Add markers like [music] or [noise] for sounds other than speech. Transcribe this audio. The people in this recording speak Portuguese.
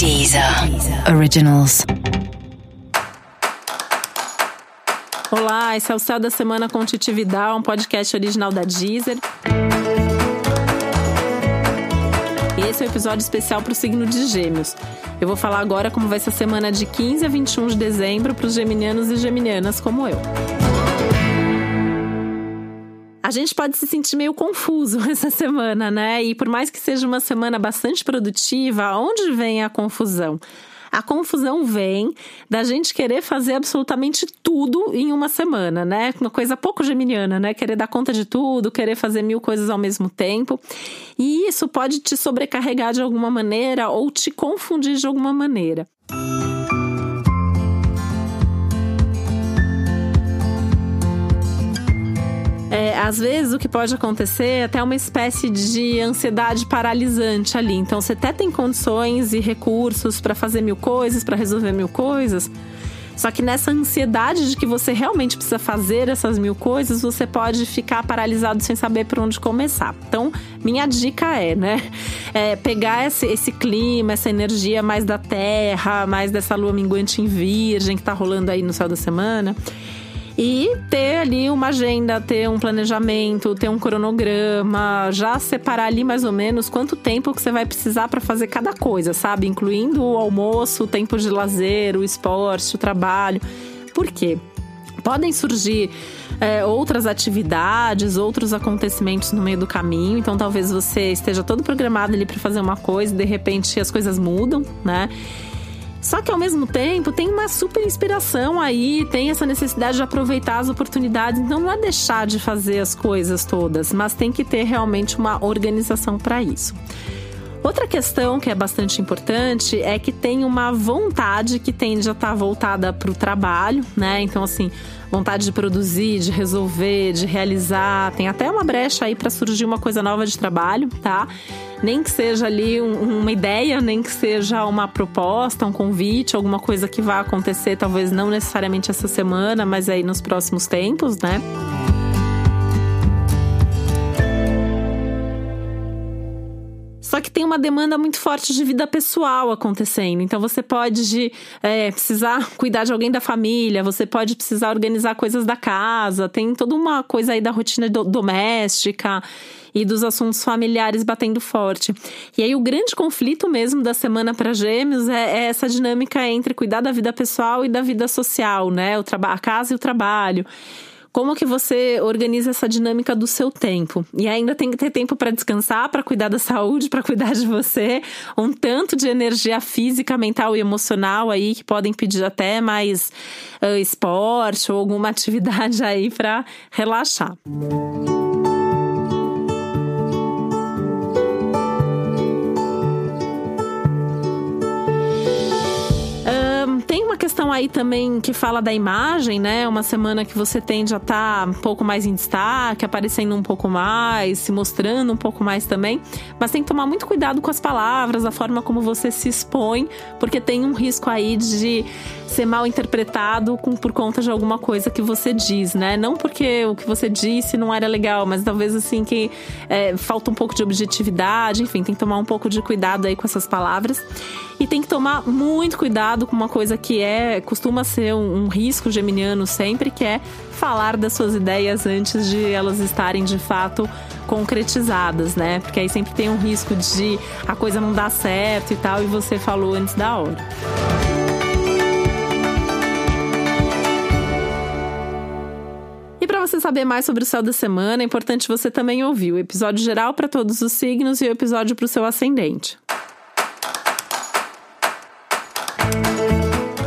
Deezer Originals. Olá, esse é o Céu da Semana com Titi um podcast original da Deezer. E esse é o um episódio especial para o signo de Gêmeos. Eu vou falar agora como vai ser a semana de 15 a 21 de dezembro para os geminianos e geminianas como eu. A gente pode se sentir meio confuso [laughs] essa semana, né? E por mais que seja uma semana bastante produtiva, onde vem a confusão? A confusão vem da gente querer fazer absolutamente tudo em uma semana, né? Uma coisa pouco geminiana, né? Querer dar conta de tudo, querer fazer mil coisas ao mesmo tempo. E isso pode te sobrecarregar de alguma maneira ou te confundir de alguma maneira. É, às vezes o que pode acontecer é até uma espécie de ansiedade paralisante ali. Então você até tem condições e recursos para fazer mil coisas, para resolver mil coisas. Só que nessa ansiedade de que você realmente precisa fazer essas mil coisas, você pode ficar paralisado sem saber por onde começar. Então, minha dica é, né? É pegar esse, esse clima, essa energia mais da terra, mais dessa lua minguante em virgem que tá rolando aí no céu da semana e ter ali uma agenda, ter um planejamento, ter um cronograma, já separar ali mais ou menos quanto tempo que você vai precisar para fazer cada coisa, sabe? Incluindo o almoço, o tempo de lazer, o esporte, o trabalho. Por quê? Podem surgir é, outras atividades, outros acontecimentos no meio do caminho. Então, talvez você esteja todo programado ali para fazer uma coisa e de repente as coisas mudam, né? Só que ao mesmo tempo tem uma super inspiração aí, tem essa necessidade de aproveitar as oportunidades. Então não é deixar de fazer as coisas todas, mas tem que ter realmente uma organização para isso. Outra questão que é bastante importante é que tem uma vontade que tende a estar tá voltada para o trabalho, né? Então, assim, vontade de produzir, de resolver, de realizar. Tem até uma brecha aí para surgir uma coisa nova de trabalho, tá? Nem que seja ali um, uma ideia, nem que seja uma proposta, um convite, alguma coisa que vá acontecer, talvez não necessariamente essa semana, mas aí nos próximos tempos, né? Que tem uma demanda muito forte de vida pessoal acontecendo. Então você pode é, precisar cuidar de alguém da família, você pode precisar organizar coisas da casa, tem toda uma coisa aí da rotina do, doméstica e dos assuntos familiares batendo forte. E aí o grande conflito mesmo da semana para Gêmeos é, é, essa dinâmica entre cuidar da vida pessoal e da vida social, né? O a casa e o trabalho. Como que você organiza essa dinâmica do seu tempo? E ainda tem que ter tempo para descansar, para cuidar da saúde, para cuidar de você, um tanto de energia física, mental e emocional aí que podem pedir até mais uh, esporte ou alguma [laughs] atividade aí para relaxar. Música questão aí também que fala da imagem, né? Uma semana que você tende a estar tá um pouco mais em destaque, aparecendo um pouco mais, se mostrando um pouco mais também. Mas tem que tomar muito cuidado com as palavras, a forma como você se expõe, porque tem um risco aí de ser mal interpretado com, por conta de alguma coisa que você diz, né? Não porque o que você disse não era legal, mas talvez assim que é, falta um pouco de objetividade, enfim, tem que tomar um pouco de cuidado aí com essas palavras. E tem que tomar muito cuidado com uma coisa que é costuma ser um, um risco geminiano sempre, que é falar das suas ideias antes de elas estarem de fato concretizadas, né? Porque aí sempre tem um risco de a coisa não dar certo e tal, e você falou antes da hora. E para você saber mais sobre o céu da semana, é importante você também ouvir o episódio geral para todos os signos e o episódio para o seu ascendente.